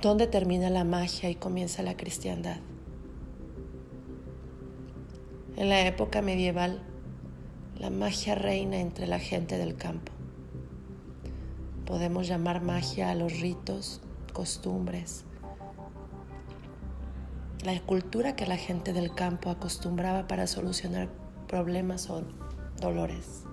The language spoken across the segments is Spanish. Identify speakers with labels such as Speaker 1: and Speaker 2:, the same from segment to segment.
Speaker 1: ¿Dónde termina la magia y comienza la cristiandad? En la época medieval, la magia reina entre la gente del campo. Podemos llamar magia a los ritos, costumbres, la cultura que la gente del campo acostumbraba para solucionar problemas o dolores.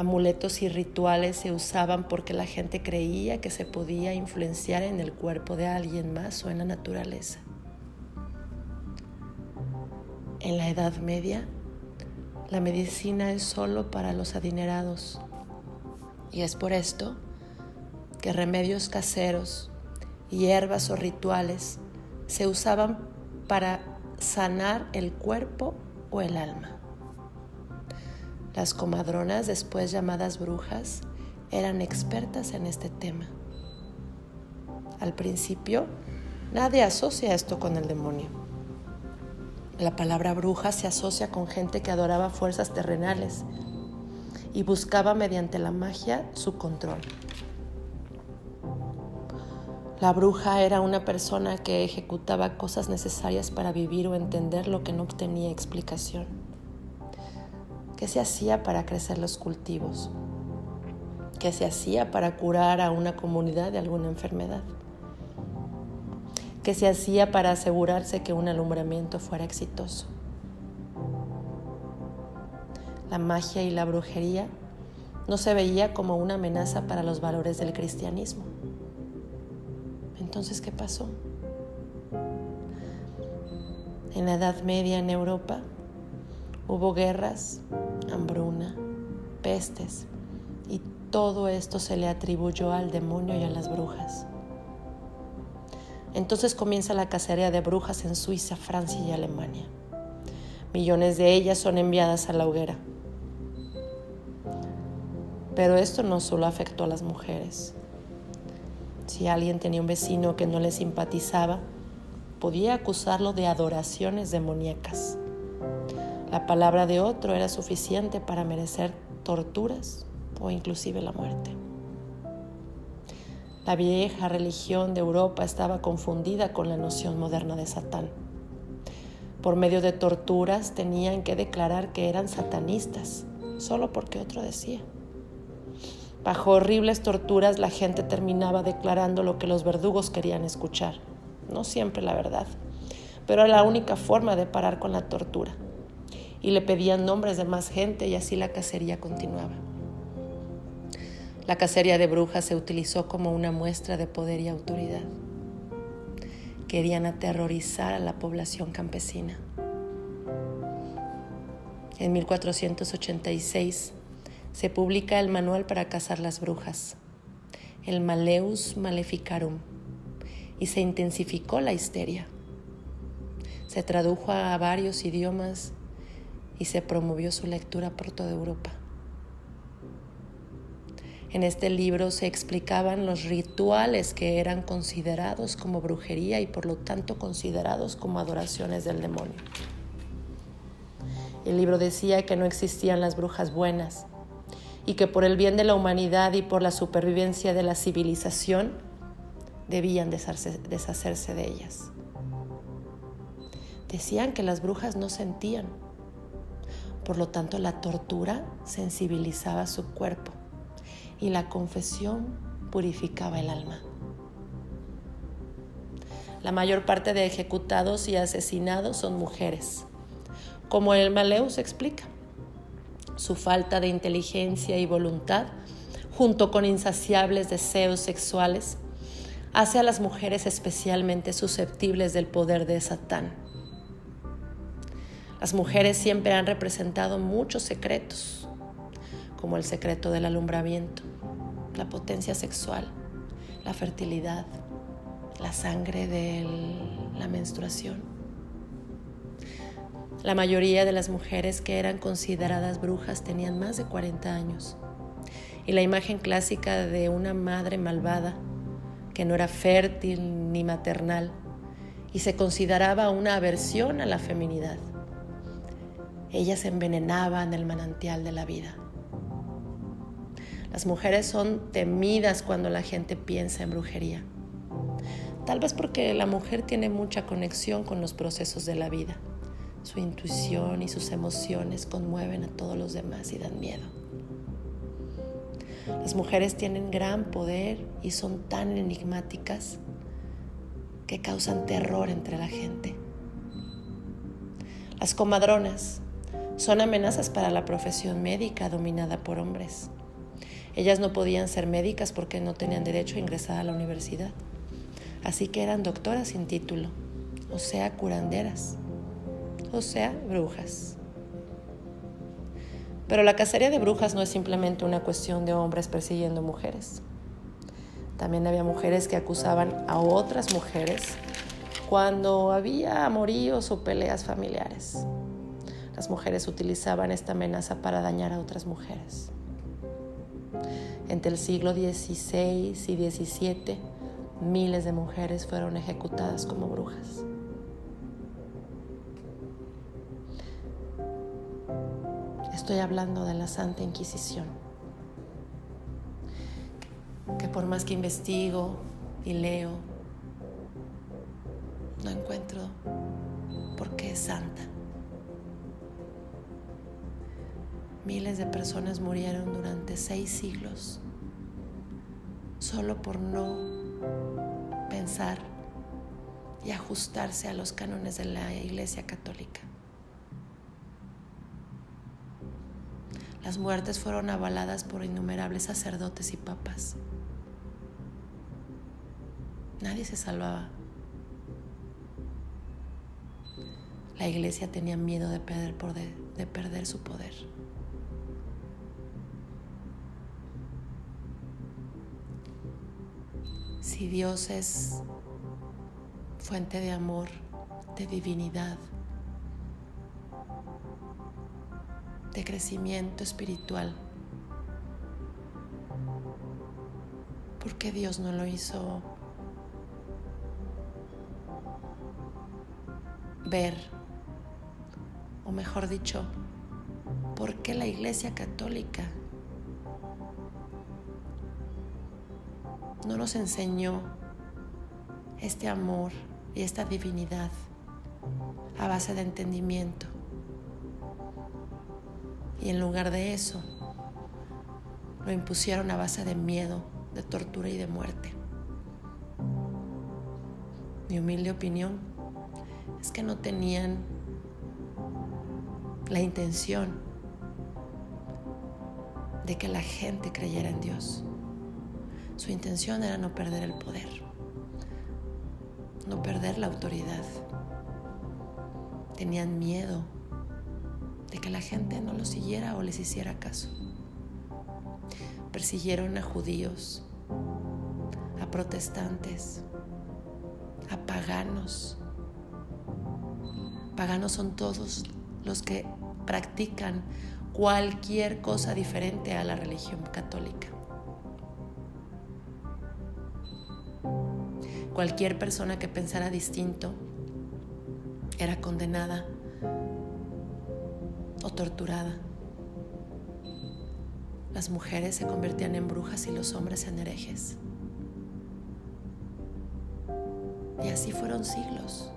Speaker 1: Amuletos y rituales se usaban porque la gente creía que se podía influenciar en el cuerpo de alguien más o en la naturaleza. En la Edad Media, la medicina es solo para los adinerados y es por esto que remedios caseros, hierbas o rituales se usaban para sanar el cuerpo o el alma. Las comadronas, después llamadas brujas, eran expertas en este tema. Al principio, nadie asocia esto con el demonio. La palabra bruja se asocia con gente que adoraba fuerzas terrenales y buscaba mediante la magia su control. La bruja era una persona que ejecutaba cosas necesarias para vivir o entender lo que no tenía explicación. ¿Qué se hacía para crecer los cultivos? ¿Qué se hacía para curar a una comunidad de alguna enfermedad? ¿Qué se hacía para asegurarse que un alumbramiento fuera exitoso? La magia y la brujería no se veía como una amenaza para los valores del cristianismo entonces, ¿qué pasó? En la Edad Media en Europa hubo guerras, hambruna, pestes, y todo esto se le atribuyó al demonio y a las brujas. Entonces comienza la cacería de brujas en Suiza, Francia y Alemania. Millones de ellas son enviadas a la hoguera. Pero esto no solo afectó a las mujeres. Si alguien tenía un vecino que no le simpatizaba, podía acusarlo de adoraciones demoníacas. La palabra de otro era suficiente para merecer torturas o inclusive la muerte. La vieja religión de Europa estaba confundida con la noción moderna de Satán. Por medio de torturas tenían que declarar que eran satanistas, solo porque otro decía. Bajo horribles torturas la gente terminaba declarando lo que los verdugos querían escuchar. No siempre la verdad, pero era la única forma de parar con la tortura. Y le pedían nombres de más gente y así la cacería continuaba. La cacería de brujas se utilizó como una muestra de poder y autoridad. Querían aterrorizar a la población campesina. En 1486, se publica el manual para cazar las brujas, el Maleus Maleficarum, y se intensificó la histeria. Se tradujo a varios idiomas y se promovió su lectura por toda Europa. En este libro se explicaban los rituales que eran considerados como brujería y por lo tanto considerados como adoraciones del demonio. El libro decía que no existían las brujas buenas, y que por el bien de la humanidad y por la supervivencia de la civilización debían deshacerse, de ellas. Decían que las brujas no sentían, por lo tanto la tortura sensibilizaba su cuerpo y la confesión purificaba el alma. La mayor parte de ejecutados y asesinados son mujeres, como el Maleus explica su falta de inteligencia y voluntad, junto con insaciables deseos sexuales, hace a las mujeres especialmente susceptibles del poder de Satán. Las mujeres siempre han representado muchos secretos, como el secreto del alumbramiento, la potencia sexual, la fertilidad, la sangre de la menstruación. La mayoría de las mujeres que eran consideradas brujas tenían más de 40 años. Y la imagen clásica de una madre malvada, que no era fértil ni maternal, y se consideraba una aversión a la feminidad. Ellas envenenaban el manantial de la vida. Las mujeres son temidas cuando la gente piensa en brujería. Tal vez porque la mujer tiene mucha conexión con los procesos de la vida. Su intuición y sus emociones conmueven a todos los demás y dan miedo. Las mujeres tienen gran poder y son tan enigmáticas que causan terror entre la gente. Las comadronas son amenazas para la profesión médica dominada por hombres. Ellas no podían ser médicas porque no tenían derecho a ingresar a la universidad. Así que eran doctoras sin título, o sea, curanderas o sea, brujas. Pero la cacería de brujas no es simplemente una cuestión de hombres persiguiendo mujeres. También había mujeres que acusaban a otras mujeres cuando había amoríos o peleas familiares. Las mujeres utilizaban esta amenaza para dañar a otras mujeres. Entre el siglo XVI y XVII, miles de mujeres fueron ejecutadas como brujas. Estoy hablando de la Santa Inquisición, que por más que investigo y leo, no encuentro por qué es santa. Miles de personas murieron durante seis siglos solo por no pensar y ajustarse a los cánones de la Iglesia Católica. Las muertes fueron avaladas por innumerables sacerdotes y papas. Nadie se salvaba. La iglesia tenía miedo de perder, de perder su poder. Si Dios es fuente de amor, de divinidad, de crecimiento espiritual. ¿Por qué Dios no lo hizo ver? O mejor dicho, ¿por qué la Iglesia Católica no nos enseñó este amor y esta divinidad a base de entendimiento? Y en lugar de eso, lo impusieron a base de miedo, de tortura y de muerte. Mi humilde opinión es que no tenían la intención de que la gente creyera en Dios. Intención era no perder el poder, no perder la autoridad. Tenían miedo de que la gente no lo siguiera o les hiciera caso. Persiguieron a judíos, a protestantes, a paganos. Paganos son todos los que practican cualquier cosa diferente a la religión católica. Cualquier persona que pensara distinto era condenada o torturada. Las mujeres se convertían en brujas y los hombres en herejes. Y así fueron siglos.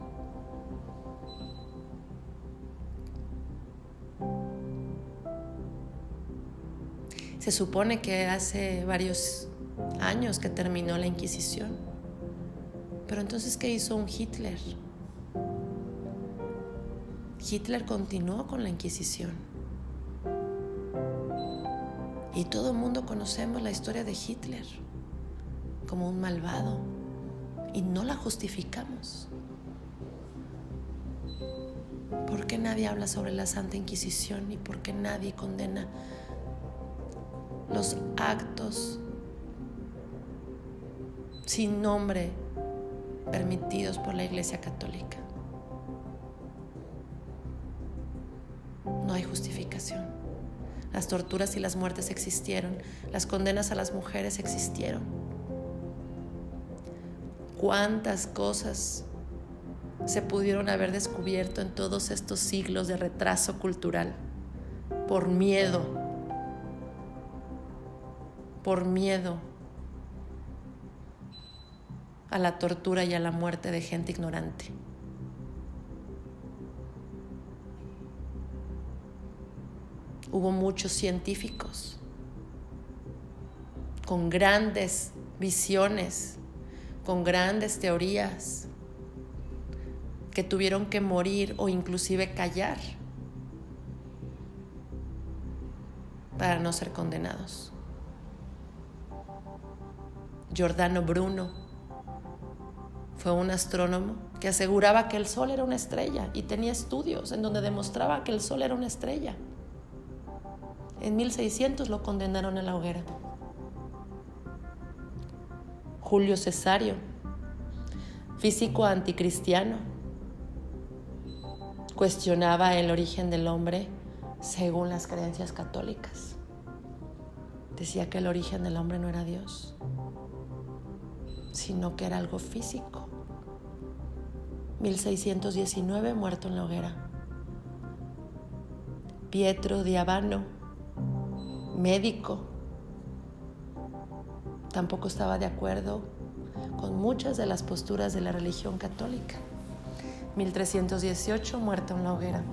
Speaker 1: Se supone que hace varios años que terminó la Inquisición. Pero entonces, ¿qué hizo un Hitler? Hitler continuó con la Inquisición. Y todo el mundo conocemos la historia de Hitler como un malvado y no la justificamos. ¿Por qué nadie habla sobre la Santa Inquisición y por qué nadie condena los actos sin nombre permitidos por la Iglesia Católica? no hay justificación. Las torturas y las muertes existieron, las condenas a las mujeres existieron. ¿Cuántas cosas se pudieron haber descubierto en todos estos siglos de retraso cultural? Por miedo, por miedo a la tortura y a la muerte de gente ignorante. Hubo muchos científicos con grandes visiones, con grandes teorías, que tuvieron que morir o inclusive callar para no ser condenados. Giordano Bruno fue un astrónomo que aseguraba que el Sol era una estrella y tenía estudios en donde demostraba que el Sol era una estrella. En 1600 lo condenaron a la hoguera. Julio Cesario, físico anticristiano, cuestionaba el origen del hombre según las creencias católicas. Decía que el origen del hombre no era Dios, sino que era algo físico. 1619 muerto en la hoguera. Pietro Diabano, médico, tampoco estaba de acuerdo con muchas de las posturas de la religión católica. 1318, muerto en la hoguera.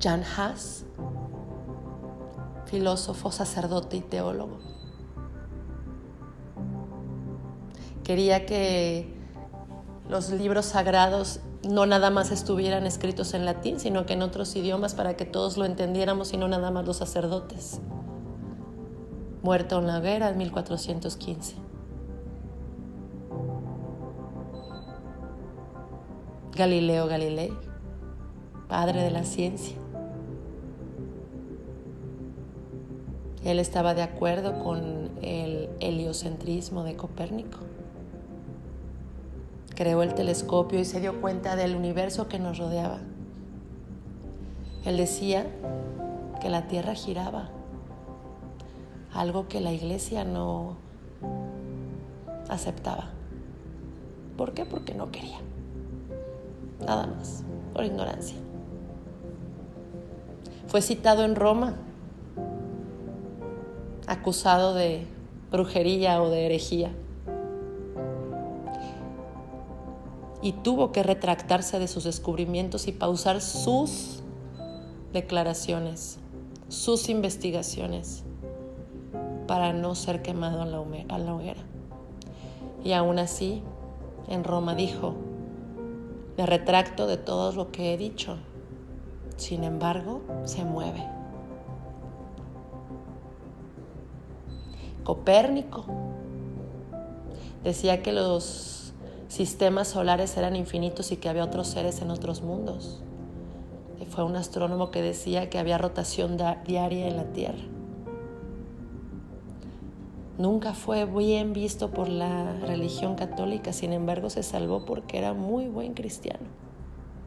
Speaker 1: Jan Haas, filósofo, sacerdote y teólogo. Quería que los libros sagrados no nada más estuvieran escritos en latín, sino que en otros idiomas para que todos lo entendiéramos y no nada más los sacerdotes. Muerto en la hoguera en 1415. Galileo Galilei, padre de la ciencia. Él estaba de acuerdo con el heliocentrismo de Copérnico. Creó el telescopio y se dio cuenta del universo que nos rodeaba. Él decía que la Tierra giraba, algo que la iglesia no aceptaba. ¿Por qué? Porque no quería. Nada más, por ignorancia. Fue citado en Roma acusado de brujería o de herejía. Y tuvo que retractarse de sus descubrimientos y pausar sus declaraciones, sus investigaciones, para no ser quemado a la hoguera. Y aún así, en Roma dijo, me retracto de todo lo que he dicho. Sin embargo, se mueve. Copérnico decía que los sistemas solares eran infinitos y que había otros seres en otros mundos. fue un astrónomo que decía que había rotación diaria en la Tierra. Nunca fue bien visto por la religión católica, sin embargo se salvó porque era muy buen cristiano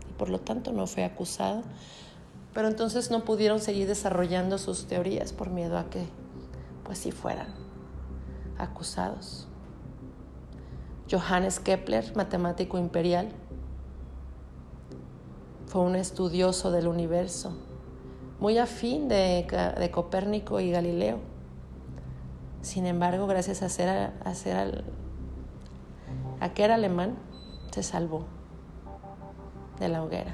Speaker 1: y por lo tanto no fue acusado. Pero entonces no pudieron seguir desarrollando sus teorías por miedo a que pues si fueran acusados. Johannes Kepler, matemático imperial, fue un estudioso del universo, muy afín de, Copérnico y Galileo. Sin embargo, gracias a ser, a, ser a que era alemán, se salvó de la hoguera.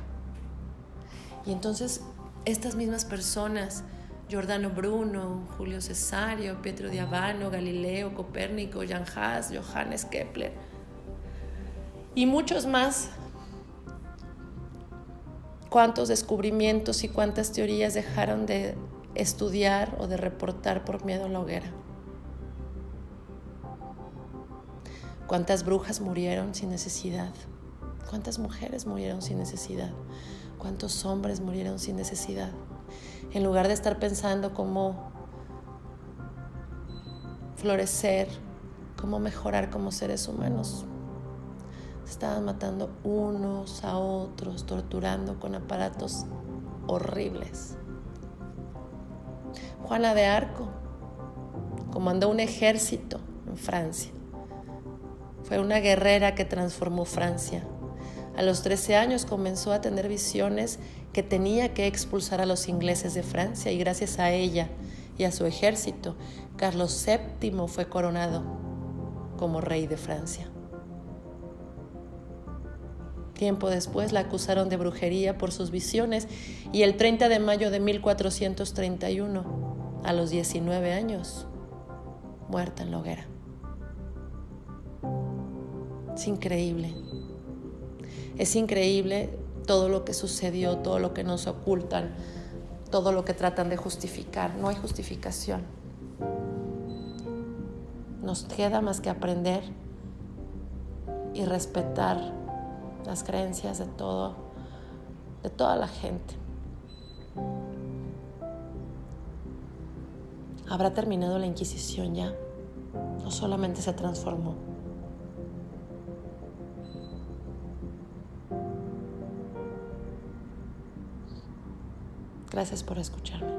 Speaker 1: Y entonces estas mismas personas Giordano Bruno, Julio Cesario, Pietro Diavano, Galileo, Copérnico, Jan Haas, Johannes Kepler y muchos más. Cuántos descubrimientos y cuántas teorías dejaron de estudiar o de reportar por miedo a la hoguera. Cuántas brujas murieron sin necesidad. Cuántas mujeres murieron sin necesidad. Cuántos hombres murieron sin necesidad en lugar de estar pensando cómo florecer, cómo mejorar como seres humanos. Estaban matando unos a otros, torturando con aparatos horribles. Juana de Arco comandó un ejército en Francia. Fue una guerrera que transformó Francia. A los 13 años comenzó a tener visiones que tenía que expulsar a los ingleses de Francia y gracias a ella y a su ejército, Carlos VII fue coronado como rey de Francia. Tiempo después la acusaron de brujería por sus visiones y el 30 de mayo de 1431, a los 19 años, muerta en la hoguera. Es increíble. Es increíble todo lo que sucedió, todo lo que nos ocultan, todo lo que tratan de justificar. No hay justificación. Nos queda más que aprender y respetar las creencias de todo, de toda la gente. ¿Habrá terminado la Inquisición ya? ¿O solamente se transformó? Gracias por escucharme.